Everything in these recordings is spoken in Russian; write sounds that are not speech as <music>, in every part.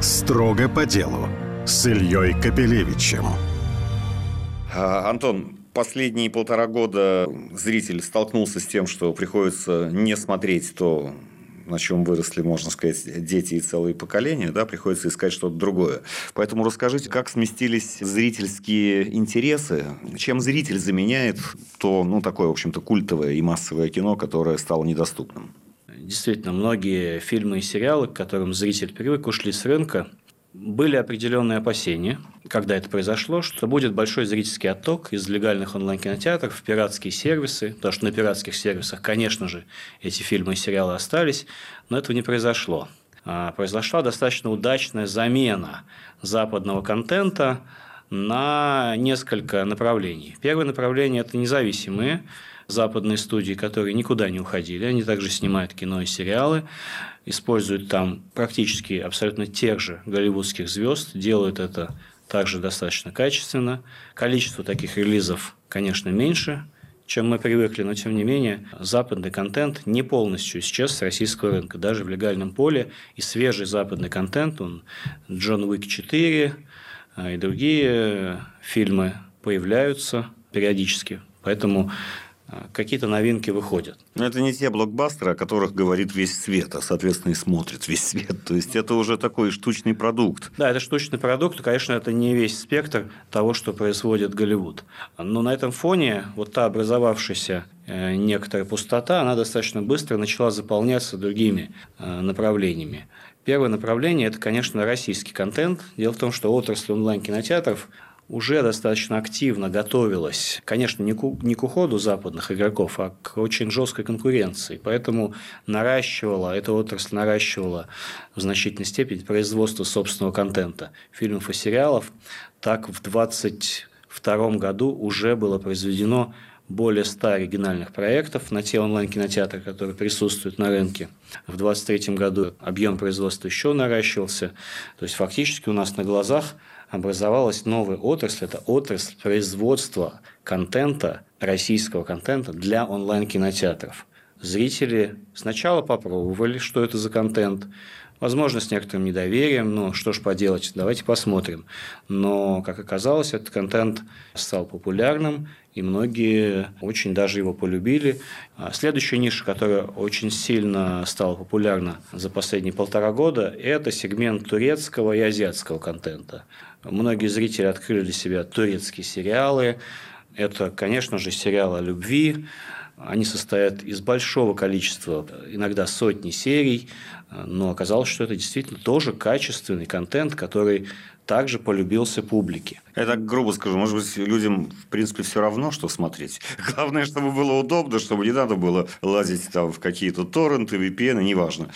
Строго по делу с Ильей Капелевичем. А, Антон, последние полтора года зритель столкнулся с тем, что приходится не смотреть то, на чем выросли, можно сказать, дети и целые поколения, да, приходится искать что-то другое. Поэтому расскажите, как сместились зрительские интересы, чем зритель заменяет то, ну, такое, в общем-то, культовое и массовое кино, которое стало недоступным? Действительно, многие фильмы и сериалы, к которым зритель привык, ушли с рынка. Были определенные опасения, когда это произошло, что будет большой зрительский отток из легальных онлайн-кинотеатров в пиратские сервисы, потому что на пиратских сервисах, конечно же, эти фильмы и сериалы остались, но этого не произошло. А произошла достаточно удачная замена западного контента на несколько направлений. Первое направление – это независимые западные студии, которые никуда не уходили. Они также снимают кино и сериалы, используют там практически абсолютно тех же голливудских звезд, делают это также достаточно качественно. Количество таких релизов, конечно, меньше, чем мы привыкли, но тем не менее западный контент не полностью исчез с российского рынка, даже в легальном поле. И свежий западный контент, он Джон Уик 4 а, и другие фильмы появляются периодически. Поэтому какие-то новинки выходят. Но это не те блокбастеры, о которых говорит весь свет, а, соответственно, и смотрит весь <laughs> свет. То есть, это уже такой штучный продукт. Да, это штучный продукт. Конечно, это не весь спектр того, что производит Голливуд. Но на этом фоне вот та образовавшаяся э, некоторая пустота, она достаточно быстро начала заполняться другими э, направлениями. Первое направление – это, конечно, российский контент. Дело в том, что отрасль онлайн-кинотеатров уже достаточно активно готовилась, конечно, не к, не к уходу западных игроков, а к очень жесткой конкуренции. Поэтому наращивала, эта отрасль наращивала в значительной степени производство собственного контента, фильмов и сериалов. Так в 2022 году уже было произведено более 100 оригинальных проектов на те онлайн-кинотеатры, которые присутствуют на рынке. В 2023 году объем производства еще наращивался. То есть, фактически у нас на глазах образовалась новая отрасль. Это отрасль производства контента, российского контента для онлайн-кинотеатров. Зрители сначала попробовали, что это за контент, Возможно, с некоторым недоверием, но что ж поделать, давайте посмотрим. Но, как оказалось, этот контент стал популярным, и многие очень даже его полюбили. А следующая ниша, которая очень сильно стала популярна за последние полтора года, это сегмент турецкого и азиатского контента. Многие зрители открыли для себя турецкие сериалы. Это, конечно же, сериалы о любви. Они состоят из большого количества, иногда сотни серий, но оказалось, что это действительно тоже качественный контент, который также полюбился публике. Я так грубо скажу, может быть, людям, в принципе, все равно, что смотреть. <laughs> Главное, чтобы было удобно, чтобы не надо было лазить там в какие-то торренты, VPN, неважно.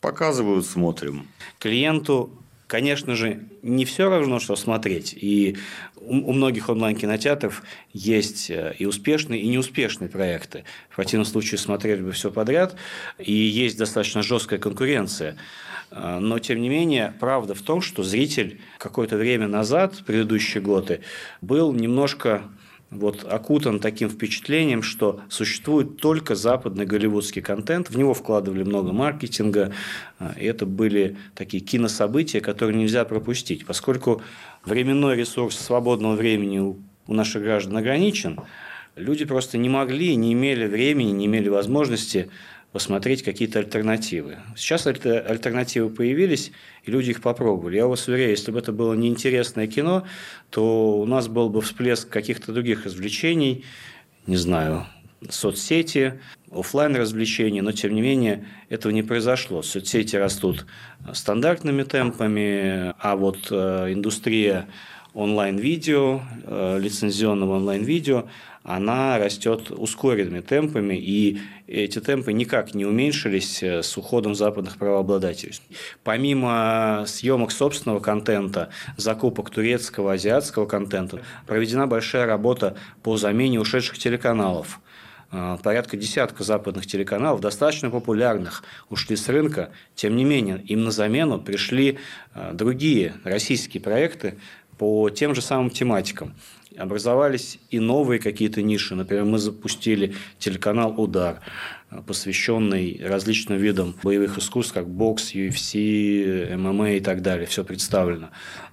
Показывают, смотрим. Клиенту конечно же, не все равно, что смотреть. И у многих онлайн-кинотеатров есть э, и успешные, и неуспешные проекты. В противном случае смотрели бы все подряд, и есть достаточно жесткая конкуренция. Э, но, тем не менее, правда в том, что зритель какое-то время назад, предыдущие годы, был немножко вот окутан таким впечатлением, что существует только западный голливудский контент, в него вкладывали много маркетинга, а, и это были такие кинособытия, которые нельзя пропустить, поскольку временной ресурс свободного времени у наших граждан ограничен, люди просто не могли, не имели времени, не имели возможности посмотреть какие-то альтернативы. Сейчас альтернативы появились, и люди их попробовали. Я вас уверяю, если бы это было неинтересное кино, то у нас был бы всплеск каких-то других развлечений, не знаю, соцсети, офлайн развлечений, но тем не менее этого не произошло. Соцсети растут стандартными темпами, а вот э, индустрия онлайн-видео, э, лицензионного онлайн-видео, она растет ускоренными темпами, и эти темпы никак не уменьшились э, с уходом западных правообладателей. Помимо съемок собственного контента, закупок турецкого, азиатского контента, проведена большая работа по замене ушедших телеканалов э, порядка десятка западных телеканалов, достаточно популярных, ушли с рынка. Тем не менее, им на замену пришли другие российские проекты, по тем же самым тематикам. Образовались и новые какие-то ниши. Например, мы запустили телеканал «Удар». посвященный различным видам боевых искусств, как бокс, UFC, ММА и так далее. Все представлено.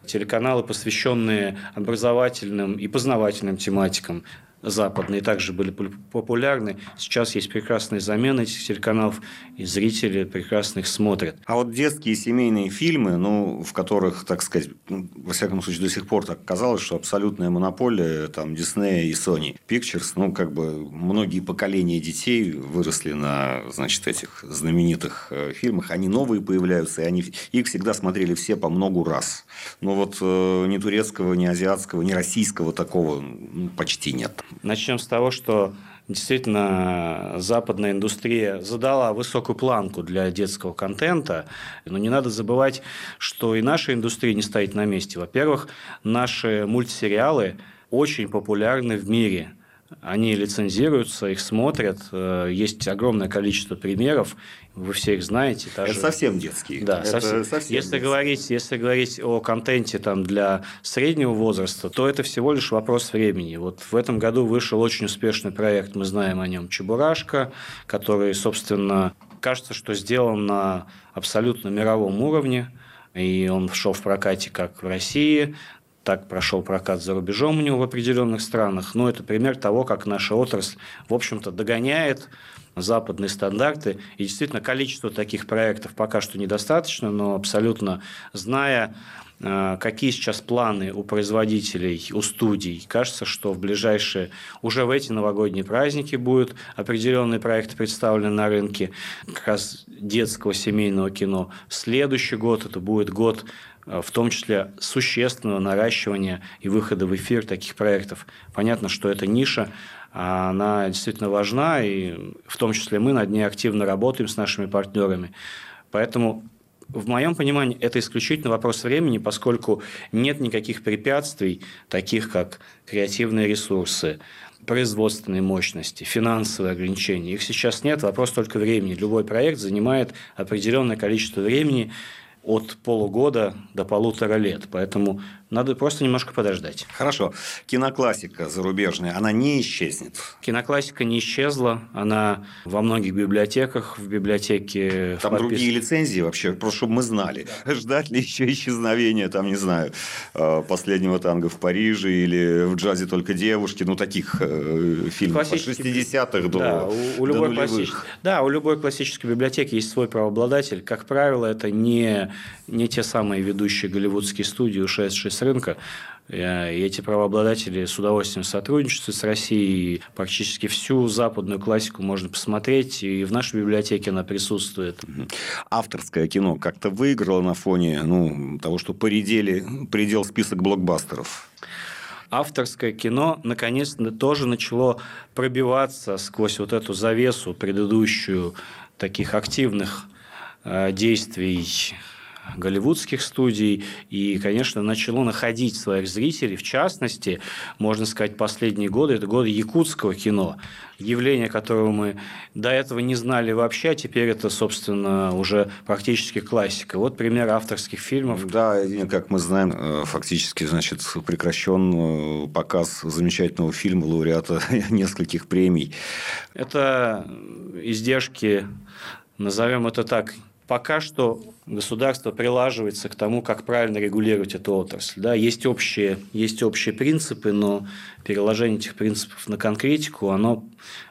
Телеканалы, посвященные образовательным и познавательным тематикам, западные также были популярны. Сейчас есть прекрасные замены этих телеканалов, и зрители прекрасно их смотрят. А вот детские семейные фильмы, ну, в которых, так сказать, ну, во всяком случае, до сих пор так казалось, что абсолютная монополия там Disney и Sony Pictures, ну, как бы многие поколения детей выросли на, значит, этих знаменитых э, фильмах. Они новые появляются, и они, их всегда смотрели все по многу раз. Но вот э, ни турецкого, ни азиатского, ни российского такого ну, почти нет. Начнем с того, что действительно западная индустрия задала высокую планку для детского контента, но не надо забывать, что и наша индустрия не стоит на месте. Во-первых, наши мультсериалы очень популярны в мире – они лицензируются, их смотрят. Э, есть огромное количество примеров, вы все их знаете. Даже... Это совсем детские. Да, это совсем. совсем если, говорить, если говорить о контенте там, для среднего возраста, то это всего лишь вопрос времени. Вот в этом году вышел очень успешный проект, мы знаем о нем, «Чебурашка», который, собственно, кажется, что сделан на абсолютно мировом уровне и он шел в прокате как в России, так прошел прокат за рубежом у него в определенных странах. Но это пример того, как наша отрасль, в общем-то, догоняет западные стандарты. И действительно, количество таких проектов пока что недостаточно, но абсолютно зная, э, какие сейчас планы у производителей, у студий, кажется, что в ближайшие, уже в эти новогодние праздники будут определенные проекты представлены на рынке как раз детского семейного кино. Следующий год это будет год в том числе существенного наращивания и выхода в эфир таких проектов. Понятно, что эта ниша, она действительно важна, и в том числе мы над ней активно работаем с нашими партнерами. Поэтому в моем понимании это исключительно вопрос времени, поскольку нет никаких препятствий, таких как креативные ресурсы, производственные мощности, финансовые ограничения. Их сейчас нет, вопрос только времени. Любой проект занимает определенное количество времени, от полугода до полутора лет. Поэтому надо просто немножко подождать. Хорошо. Киноклассика зарубежная, она не исчезнет? Киноклассика не исчезла. Она во многих библиотеках, в библиотеке... Там в другие лицензии вообще, просто чтобы мы знали. Да. <laughs> Ждать ли еще исчезновения, там, не знаю, э, «Последнего танго в Париже» или «В джазе только девушки», ну, таких э, фильмов от 60-х до, да, у, у любой до нулевых. Да, у любой классической библиотеки есть свой правообладатель. Как правило, это не, не те самые ведущие голливудские студии, ушедшие с рынка. Э, и эти правообладатели с удовольствием сотрудничают с Россией. Практически всю западную классику можно посмотреть. И в нашей библиотеке она присутствует. Авторское кино как-то выиграло на фоне ну, того, что поредели, предел список блокбастеров авторское кино наконец-то тоже начало пробиваться сквозь вот эту завесу предыдущую таких активных э, действий голливудских студий и, конечно, начало находить своих зрителей. В частности, можно сказать, последние годы – это годы якутского кино. Явление, которого мы до этого не знали вообще, а теперь это, собственно, уже практически классика. Вот пример авторских фильмов. Да, как мы знаем, э, фактически, значит, прекращен э, показ замечательного фильма лауреата <laughs> нескольких премий. Это издержки, назовем это так, пока что государство прилаживается к тому, как правильно регулировать эту отрасль. Да, есть, общие, есть общие принципы, но переложение этих принципов на конкретику, оно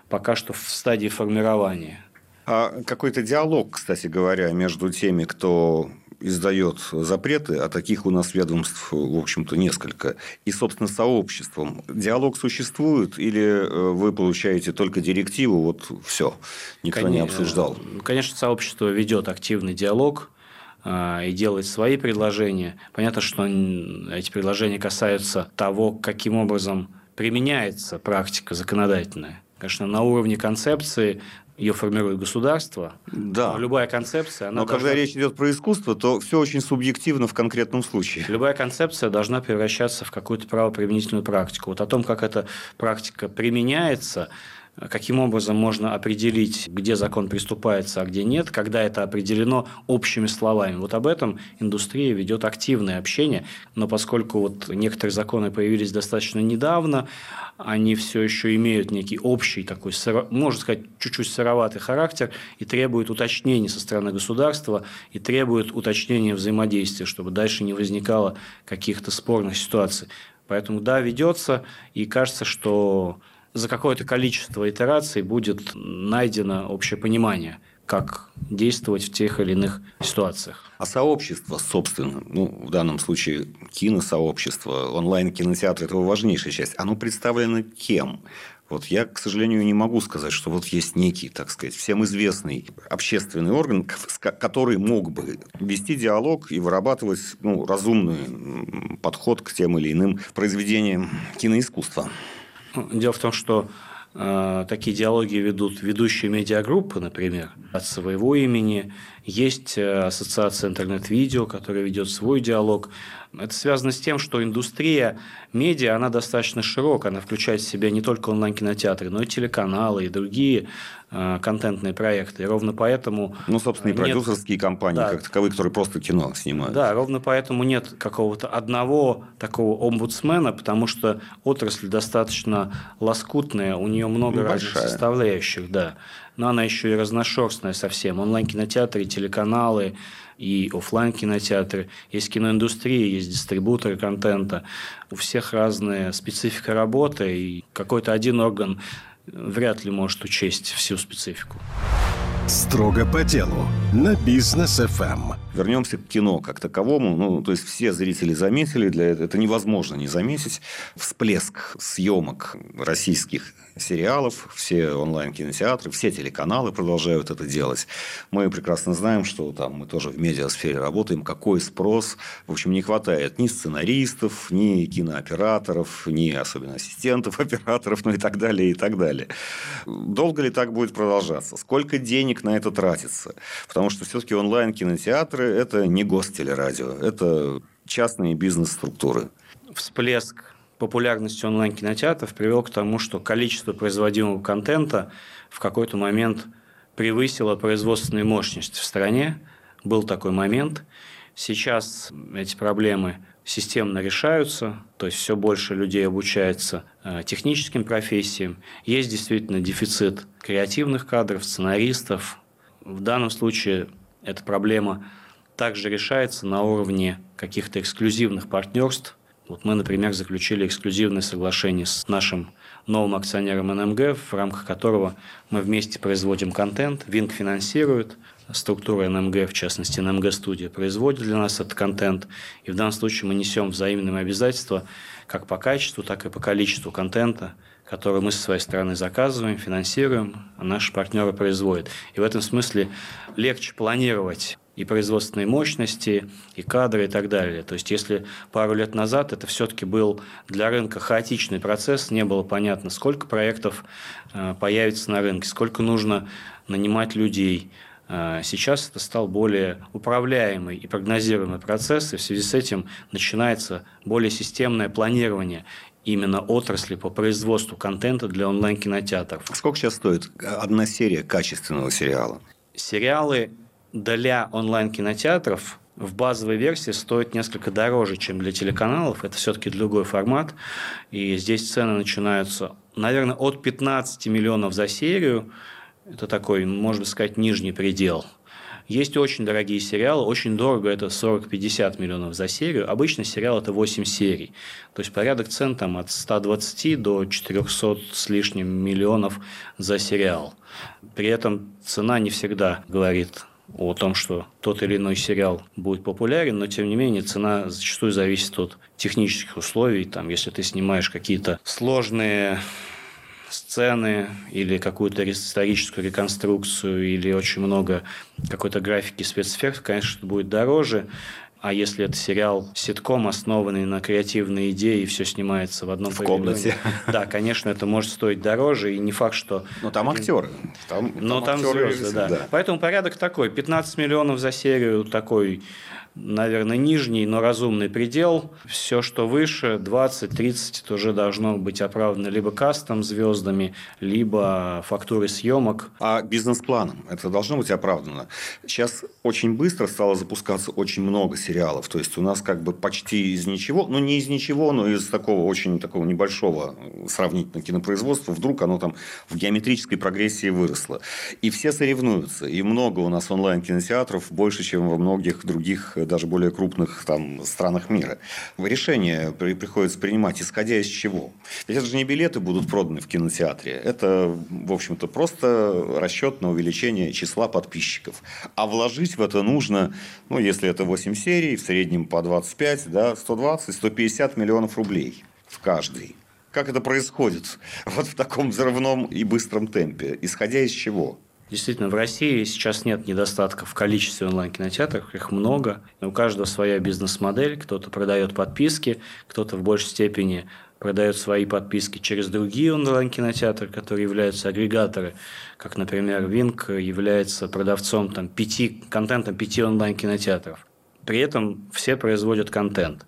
пока что в стадии формирования. А какой-то диалог, кстати говоря, между теми, кто издает запреты, а таких у нас ведомств, в общем-то, несколько. И, собственно, сообществом. Диалог существует или э, вы получаете только директиву, вот все, никто конечно, не обсуждал? Конечно, сообщество ведет активный диалог а, и делает свои предложения. Понятно, что эти предложения касаются того, каким образом применяется практика законодательная. Конечно, на уровне концепции ее формирует государство. Да. Но любая концепция... Она Но должна... когда речь идет про искусство, то все очень субъективно в конкретном случае. Любая концепция должна превращаться в какую-то правоприменительную практику. Вот о том, как эта практика применяется, каким образом можно определить, где закон приступается, а где нет, когда это определено общими словами. Вот об этом индустрия ведет активное общение, но поскольку вот некоторые законы появились достаточно недавно, они все еще имеют некий общий такой, можно сказать, чуть-чуть сыроватый характер и требуют уточнений со стороны государства и требуют уточнения взаимодействия, чтобы дальше не возникало каких-то спорных ситуаций. Поэтому да, ведется, и кажется, что за какое-то количество итераций будет найдено общее понимание, как действовать в тех или иных ситуациях. А сообщество, собственно, ну, в данном случае киносообщество, онлайн-кинотеатр – это его важнейшая часть, оно представлено кем? Вот я, к сожалению, не могу сказать, что вот есть некий, так сказать, всем известный общественный орган, который мог бы вести диалог и вырабатывать ну, разумный подход к тем или иным произведениям киноискусства. Дело в том, что э, такие диалоги ведут ведущие медиагруппы, например, от своего имени. Есть э, ассоциация интернет-видео, которая ведет свой диалог. Это связано с тем, что индустрия медиа, она достаточно широкая, она включает в себя не только онлайн-кинотеатры, но и телеканалы и другие э, контентные проекты. И ровно поэтому... Ну, собственно, и продюсерские нет... компании, да. как таковые, которые просто кино снимают. Да, ровно поэтому нет какого-то одного такого омбудсмена, потому что отрасль достаточно лоскутная, у нее много ну, разных составляющих, да. Но она еще и разношерстная совсем. Онлайн-кинотеатры, телеканалы, и офлайн кинотеатры, есть киноиндустрия, есть дистрибуторы контента. У всех разная специфика работы, и какой-то один орган вряд ли может учесть всю специфику. Строго по делу на бизнес FM. Вернемся к кино как таковому. Ну, то есть все зрители заметили, для этого это невозможно не заметить. Всплеск съемок российских сериалов, все онлайн-кинотеатры, все телеканалы продолжают это делать. Мы прекрасно знаем, что там мы тоже в медиасфере работаем, какой спрос. В общем, не хватает ни сценаристов, ни кинооператоров, ни особенно ассистентов <laughs> операторов, ну и так далее, и так далее. Долго ли так будет продолжаться? Сколько денег на это тратится? Потому что все-таки онлайн-кинотеатры – это не гостелерадио, это частные бизнес-структуры. Всплеск популярности онлайн-кинотеатров привел к тому, что количество производимого контента в какой-то момент превысило производственные мощности в стране. Был такой момент. Сейчас эти проблемы системно решаются, то есть все больше людей обучается э, техническим профессиям. Есть действительно дефицит креативных кадров, сценаристов. В данном случае эта проблема также решается на уровне каких-то эксклюзивных партнерств. Вот мы, например, заключили эксклюзивное соглашение с нашим новым акционером НМГ, в рамках которого мы вместе производим контент, Винк финансирует, структура НМГ, в частности НМГ студия, производит для нас этот контент, и в данном случае мы несем взаимные обязательства как по качеству, так и по количеству контента, который мы со своей стороны заказываем, финансируем, а наши партнеры производят. И в этом смысле легче планировать и производственные мощности, и кадры, и так далее. То есть, если пару лет назад это все-таки был для рынка хаотичный процесс, не было понятно, сколько проектов э, появится на рынке, сколько нужно нанимать людей. Э, сейчас это стал более управляемый и прогнозируемый процесс, и в связи с этим начинается более системное планирование именно отрасли по производству контента для онлайн-кинотеатров. Сколько сейчас стоит одна серия качественного сериала? Сериалы для онлайн-кинотеатров в базовой версии стоит несколько дороже, чем для телеканалов. Это все-таки другой формат. И здесь цены начинаются, наверное, от 15 миллионов за серию. Это такой, можно сказать, нижний предел. Есть очень дорогие сериалы, очень дорого это 40-50 миллионов за серию. Обычно сериал это 8 серий. То есть порядок цен там от 120 до 400 с лишним миллионов за сериал. При этом цена не всегда говорит о том, что тот или иной сериал будет популярен, но тем не менее цена зачастую зависит от технических условий. Там, если ты снимаешь какие-то сложные сцены или какую-то историческую реконструкцию или очень много какой-то графики спецэффектов, конечно, это будет дороже. А если это сериал ситком, основанный на креативной идее, и все снимается в одном в комнате. Да, конечно, это может стоить дороже, и не факт, что... Но там актеры. Там, Но там, там звезды, да. да. Поэтому порядок такой. 15 миллионов за серию такой наверное, нижний, но разумный предел. Все, что выше, 20-30, это уже должно быть оправдано либо кастом звездами, либо фактурой съемок. А бизнес-планом это должно быть оправдано. Сейчас очень быстро стало запускаться очень много сериалов. То есть, у нас как бы почти из ничего, ну, не из ничего, но из такого очень такого небольшого сравнительно кинопроизводства, вдруг оно там в геометрической прогрессии выросло. И все соревнуются. И много у нас онлайн-кинотеатров, больше, чем во многих других даже более крупных там, странах мира. Решение приходится принимать, исходя из чего. Ведь это же не билеты будут проданы в кинотеатре. Это, в общем-то, просто расчет на увеличение числа подписчиков. А вложить в это нужно, ну, если это 8 серий, в среднем по 25, да, 120-150 миллионов рублей в каждый. Как это происходит <laughs> вот в таком взрывном и быстром темпе? Исходя из чего? Действительно, в России сейчас нет недостатков в количестве онлайн-кинотеатров, их много. У каждого своя бизнес-модель. Кто-то продает подписки, кто-то в большей степени продает свои подписки через другие онлайн-кинотеатры, которые являются агрегаторы, как, например, Винк является продавцом там, пяти, контентом пяти онлайн-кинотеатров. При этом все производят контент.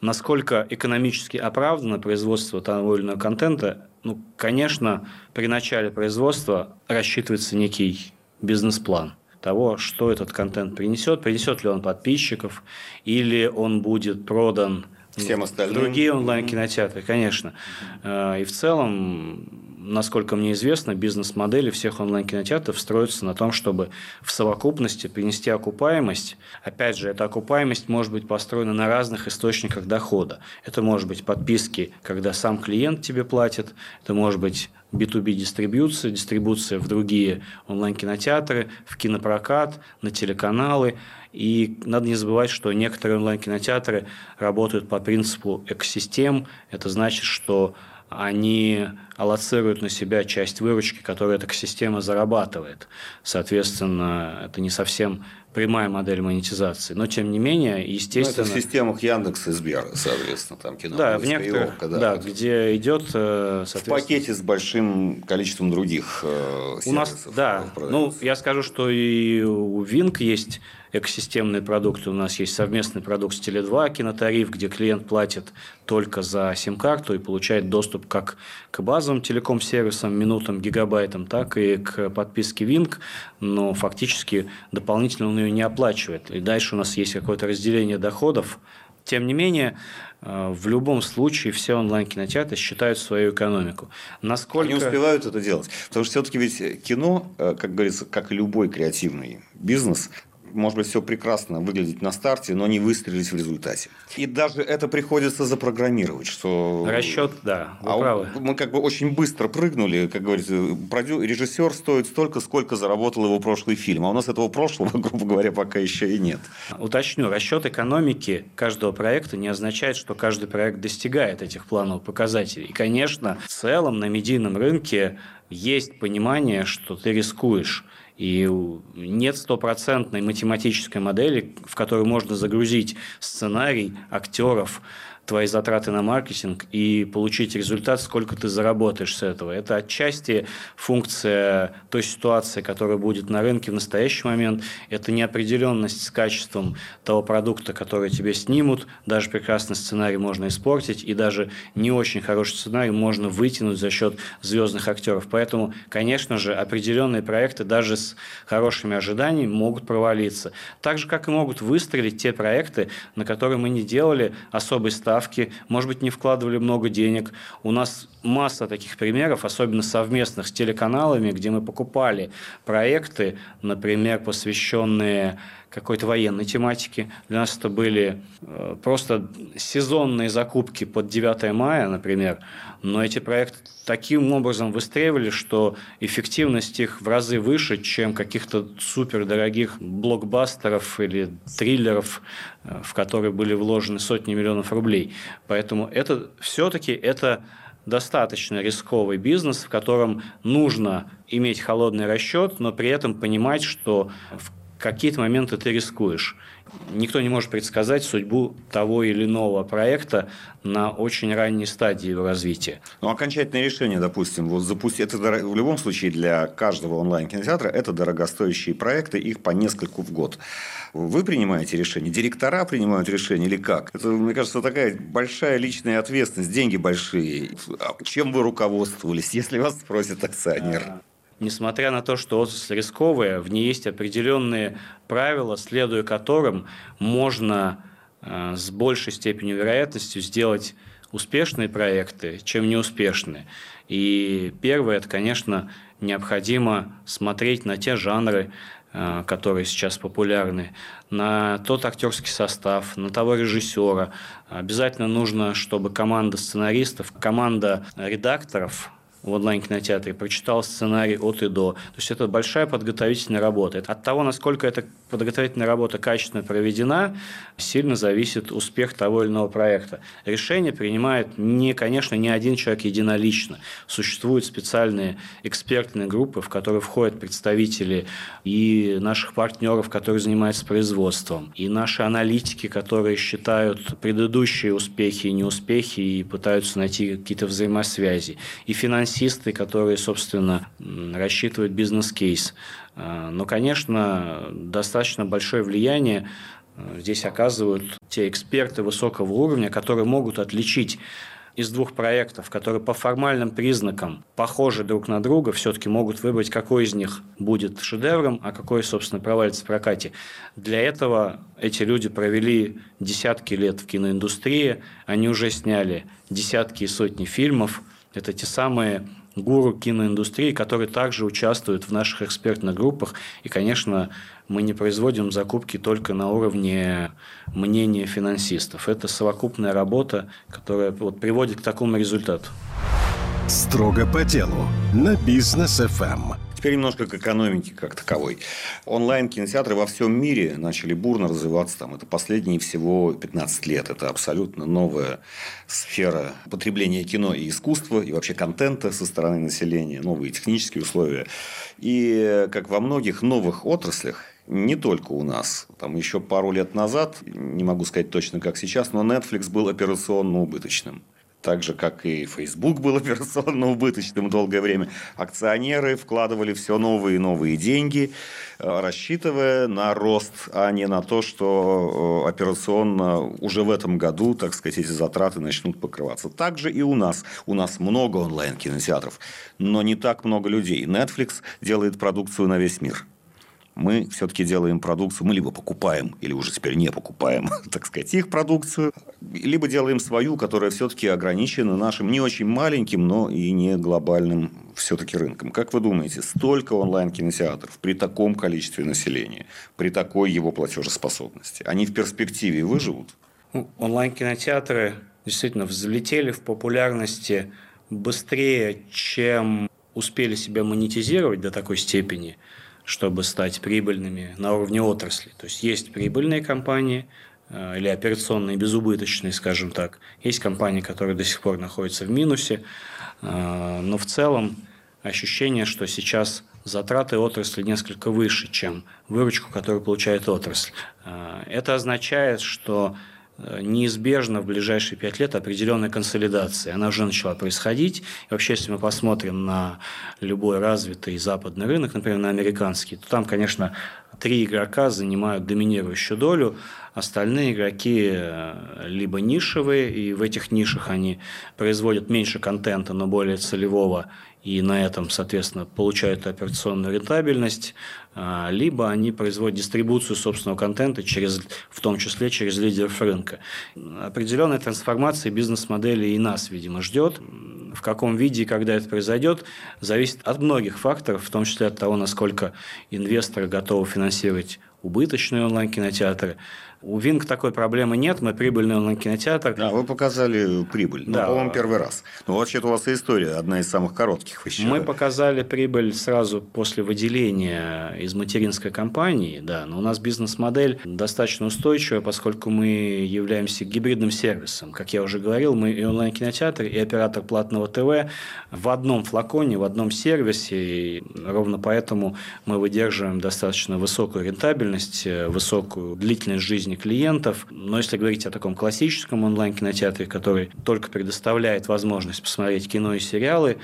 Насколько экономически оправдано производство того или иного контента, ну, конечно, при начале производства рассчитывается некий бизнес-план того, что этот контент принесет, принесет ли он подписчиков, или он будет продан всем остальным. Другие онлайн-кинотеатры, конечно. Э, и в целом насколько мне известно, бизнес-модели всех онлайн-кинотеатров строятся на том, чтобы в совокупности принести окупаемость. Опять же, эта окупаемость может быть построена на разных источниках дохода. Это может быть подписки, когда сам клиент тебе платит, это может быть B2B дистрибуция, дистрибуция в другие онлайн-кинотеатры, в кинопрокат, на телеканалы. И надо не забывать, что некоторые онлайн-кинотеатры работают по принципу экосистем. Это значит, что они аллоцируют на себя часть выручки, которую эта система зарабатывает. Соответственно, это не совсем прямая модель монетизации. Но, тем не менее, естественно... Ну, это в системах Яндекса и Сбера, соответственно, там кино. Да, в некоторых, да, да, где идет... Э, в пакете с большим количеством других э, У нас, да. Ну, я скажу, что и у Винк есть экосистемные продукты. У нас есть совместный продукт с Теле2, кинотариф, где клиент платит только за сим-карту и получает доступ как к базовым телеком-сервисам, минутам, гигабайтам, так и к подписке Винк, но фактически дополнительно он ее не оплачивает. И дальше у нас есть какое-то разделение доходов. Тем не менее, э, в любом случае все онлайн-кинотеатры считают свою экономику. Насколько... Они успевают это делать. Потому что все-таки ведь кино, э, как говорится, как любой креативный бизнес, может быть, все прекрасно выглядеть на старте, но не выстрелить в результате. И даже это приходится запрограммировать, что... Расчет, да, вы а правы. Мы как бы очень быстро прыгнули, как говорится, продю... режиссер стоит столько, сколько заработал его прошлый фильм. А у нас этого прошлого, <laughs> грубо говоря, пока еще и нет. Уточню, расчет экономики каждого проекта не означает, что каждый проект достигает этих плановых показателей. И, конечно, в целом на медийном рынке есть понимание, что ты рискуешь. И нет стопроцентной математической модели, в которую можно загрузить сценарий, актеров, твои затраты на маркетинг и получить результат, сколько ты заработаешь с этого. Это отчасти функция той ситуации, которая будет на рынке в настоящий момент. Это неопределенность с качеством того продукта, который тебе снимут. Даже прекрасный сценарий можно испортить, и даже не очень хороший сценарий можно вытянуть за счет звездных актеров. Поэтому, конечно же, определенные проекты даже с хорошими ожиданиями могут провалиться. Так же, как и могут выстрелить те проекты, на которые мы не делали особой ставки ставки, может быть, не вкладывали много денег. У нас масса таких примеров, особенно совместных с телеканалами, где мы покупали проекты, например, посвященные какой-то военной тематике. Для нас это были э, просто сезонные закупки под 9 мая, например. Но эти проекты таким образом выстреливали, что эффективность их в разы выше, чем каких-то супердорогих блокбастеров или триллеров, э, в которые были вложены сотни миллионов рублей. Поэтому это все-таки это достаточно рисковый бизнес, в котором нужно иметь холодный расчет, но при этом понимать, что в какие-то моменты ты рискуешь. Никто не может предсказать судьбу того или иного проекта на очень ранней стадии его развития. Ну, окончательное решение, допустим, вот запустить, это в любом случае для каждого онлайн-кинотеатра это дорогостоящие проекты, их по нескольку в год. Вы принимаете решение, директора принимают решение или как? Это, мне кажется, такая большая личная ответственность, деньги большие. А чем вы руководствовались, <laughs> если вас спросит акционер? Несмотря на то, что отрасль рисковая, в ней есть определенные правила, следуя которым можно э, с большей степенью вероятностью сделать успешные проекты, чем неуспешные. И первое, это, конечно, необходимо смотреть на те жанры, э, которые сейчас популярны, на тот актерский состав, на того режиссера. Обязательно нужно, чтобы команда сценаристов, команда редакторов в онлайн-кинотеатре, прочитал сценарий от и до. То есть это большая подготовительная работа. От того, насколько эта подготовительная работа качественно проведена, сильно зависит успех того или иного проекта. Решение принимает, не, конечно, не один человек единолично. Существуют специальные экспертные группы, в которые входят представители и наших партнеров, которые занимаются производством, и наши аналитики, которые считают предыдущие успехи и неуспехи и пытаются найти какие-то взаимосвязи, и финансисты, финансисты, которые, собственно, рассчитывают бизнес-кейс. А, но, конечно, достаточно большое влияние а, здесь оказывают те эксперты высокого уровня, которые могут отличить из двух проектов, которые по формальным признакам похожи друг на друга, все-таки могут выбрать, какой из них будет шедевром, а какой, собственно, провалится в прокате. Для этого эти люди провели десятки лет в киноиндустрии, они уже сняли десятки и сотни фильмов – это те самые гуру киноиндустрии, которые также участвуют в наших экспертных группах. И, конечно, мы не производим закупки только на уровне мнения финансистов. Это совокупная работа, которая вот приводит к такому результату. Строго по делу на бизнес FM. Теперь немножко к экономике как таковой. Онлайн-кинотеатры во всем мире начали бурно развиваться. Там, это последние всего 15 лет. Это абсолютно новая сфера потребления кино и искусства, и вообще контента со стороны населения, новые технические условия. И как во многих новых отраслях, не только у нас. Там еще пару лет назад, не могу сказать точно как сейчас, но Netflix был операционно убыточным так же, как и Facebook был <laughs> операционно убыточным долгое время, акционеры вкладывали все новые и новые деньги, э, рассчитывая на рост, а не на то, что э, операционно уже в этом году, так сказать, эти затраты начнут покрываться. Также и у нас. У нас много онлайн-кинотеатров, но не так много людей. Netflix делает продукцию на весь мир мы все-таки делаем продукцию, мы либо покупаем, или уже теперь не покупаем, <laughs> так сказать, их продукцию, либо делаем свою, которая все-таки ограничена нашим не очень маленьким, но и не глобальным все-таки рынком. Как вы думаете, столько онлайн-кинотеатров при таком количестве населения, при такой его платежеспособности, они в перспективе выживут? Ну, онлайн-кинотеатры действительно взлетели в популярности быстрее, чем успели себя монетизировать до такой степени – чтобы стать прибыльными на уровне отрасли. То есть есть прибыльные компании э, или операционные безубыточные, скажем так. Есть компании, которые до сих пор находятся в минусе, э, но в целом ощущение, что сейчас затраты отрасли несколько выше, чем выручку, которую получает отрасль. Э, это означает, что неизбежно в ближайшие пять лет определенная консолидация. Она уже начала происходить. И вообще, если мы посмотрим на любой развитый западный рынок, например, на американский, то там, конечно, три игрока занимают доминирующую долю, остальные игроки э, либо нишевые, и в этих нишах они производят меньше контента, но более целевого, и на этом, соответственно, получают операционную рентабельность, а, либо они производят дистрибуцию собственного контента, через, в том числе через лидеров рынка. Определенная трансформация бизнес-модели и нас, видимо, ждет. В каком виде и когда это произойдет, зависит от многих факторов, в том числе от того, насколько инвесторы готовы финансировать убыточные онлайн-кинотеатры, У Винг такой проблемы нет, мы прибыльный онлайн-кинотеатр. Да, вы показали прибыль, ну, да. по-моему, первый раз. Ну, вообще-то у вас и история одна из самых коротких. Еще. Мы показали прибыль сразу после выделения из материнской компании, да, но у нас бизнес-модель достаточно устойчивая, поскольку мы являемся гибридным сервисом. Как я уже говорил, мы и онлайн-кинотеатр, и оператор платного ТВ в одном флаконе, в одном сервисе, и ровно поэтому мы выдерживаем достаточно высокую рентабельность, высокую длительность жизни клиентов. Но если говорить о таком классическом онлайн-кинотеатре, который только предоставляет возможность посмотреть кино и сериалы,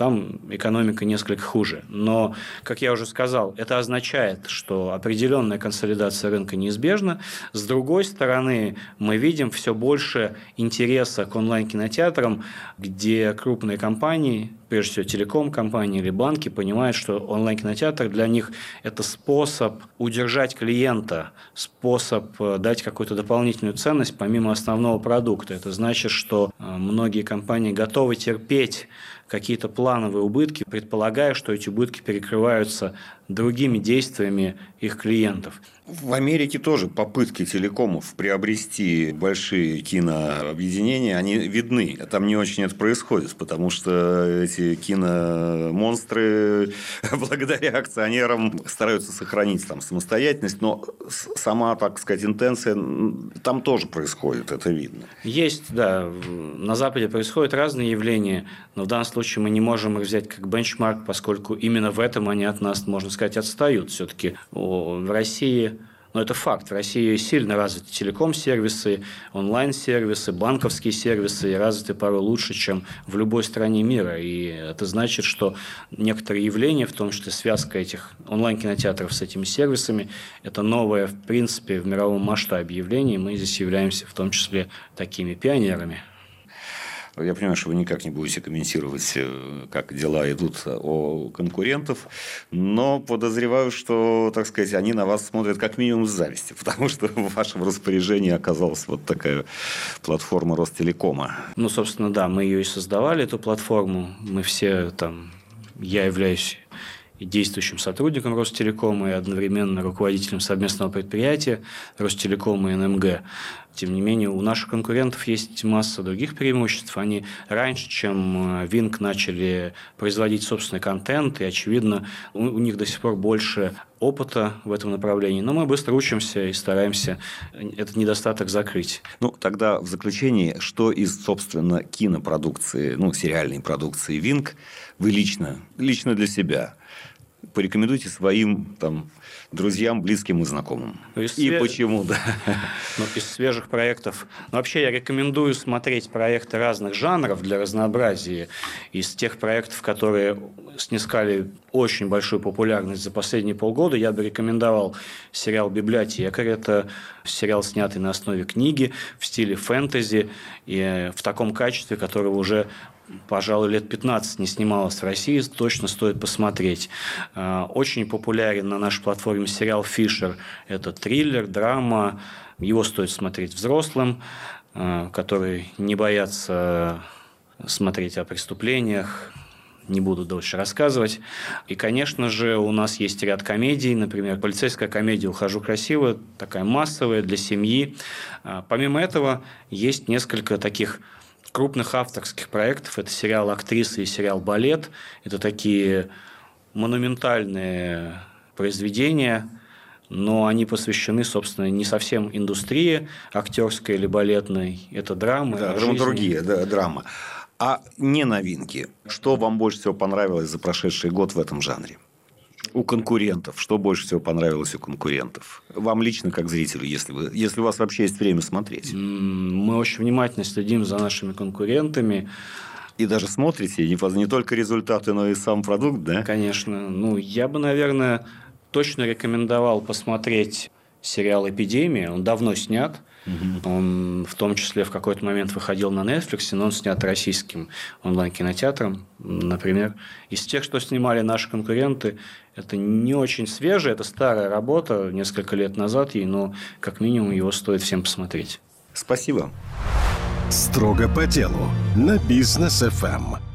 там экономика несколько хуже. Но, как я уже сказал, это означает, что определенная консолидация рынка неизбежна. С другой стороны, мы видим все больше интереса к онлайн-кинотеатрам, где крупные компании, прежде всего телеком-компании или банки, понимают, что онлайн-кинотеатр для них – это способ удержать клиента, способ э, дать какую-то дополнительную ценность помимо основного продукта. Это значит, что э, многие компании готовы терпеть какие-то плановые убытки, предполагая, что эти убытки перекрываются другими действиями их клиентов. В Америке тоже попытки телекомов приобрести большие кинообъединения, они видны. Там не очень это происходит, потому что эти киномонстры <laughs> благодаря акционерам стараются сохранить там самостоятельность, но сама, так сказать, интенция там тоже происходит, это видно. Есть, да. На Западе происходят разные явления, но в данном случае мы не можем их взять как бенчмарк, поскольку именно в этом они от нас, можно сказать, отстают. Все-таки в России но это факт. В России сильно развиты телеком-сервисы, онлайн-сервисы, банковские сервисы и развиты порой лучше, чем в любой стране мира. И это значит, что некоторые явления, в том числе связка этих онлайн-кинотеатров с этими сервисами, это новое, в принципе, в мировом масштабе явление. Мы здесь являемся в том числе такими пионерами. Я понимаю, что вы никак не будете комментировать, э, как дела идут у конкурентов, но подозреваю, что, так сказать, они на вас смотрят как минимум с завистью, <laughs> потому что в вашем распоряжении оказалась вот такая платформа Ростелекома. Ну, собственно, да, мы ее и создавали, эту платформу. Мы все там, я являюсь действующим сотрудником Ростелекома, и одновременно руководителем совместного предприятия Ростелекома и НМГ. Тем не менее, у наших конкурентов есть масса других преимуществ. Они раньше, чем Винк, э, начали производить собственный контент, и, очевидно, у, у них до сих пор больше опыта в этом направлении. Но мы быстро учимся и стараемся этот недостаток закрыть. Ну, тогда в заключении, что из, собственно, кинопродукции, ну, сериальной продукции Винк вы лично, лично для себя порекомендуйте своим там, друзьям, близким и знакомым. И свеж... почему, да. <laughs> Ну, из свежих проектов. Ну, вообще, я рекомендую смотреть проекты разных жанров для разнообразия. Из тех проектов, которые снискали очень большую популярность за последние полгода, я бы рекомендовал сериал «Библиотекарь». Это сериал, снятый на основе книги в стиле фэнтези и в таком качестве, которого уже пожалуй, лет 15 не снималась в России, точно стоит посмотреть. А, очень популярен на нашей платформе сериал «Фишер». Это триллер, драма. Его стоит смотреть взрослым, а, которые не боятся смотреть о преступлениях, не буду дольше рассказывать. И, конечно же, у нас есть ряд комедий, например, полицейская комедия «Ухожу красиво», такая массовая для семьи. А, помимо этого, есть несколько таких крупных авторских проектов. Это сериал «Актриса» и сериал «Балет». Это такие монументальные произведения, но они посвящены, собственно, не совсем индустрии актерской или балетной. Это драмы. Да, драматургия, да, драма. А не новинки. Что вам больше всего понравилось за прошедший год в этом жанре? У конкурентов? Что больше всего понравилось у конкурентов? Вам лично, как зрителю, если, вы, если у вас вообще есть время смотреть? Мы очень внимательно следим за нашими конкурентами. И даже смотрите не, не только результаты, но и сам продукт, да? Конечно. Ну, я бы, наверное, точно рекомендовал посмотреть сериал «Эпидемия». Он давно снят. Угу. Он в том числе в какой-то момент выходил на Netflix, но он снят российским онлайн-кинотеатром. Например, из тех, что снимали наши конкуренты, это не очень свежая, это старая работа, несколько лет назад ей, но как минимум его стоит всем посмотреть. Спасибо. Строго по делу на бизнес FM.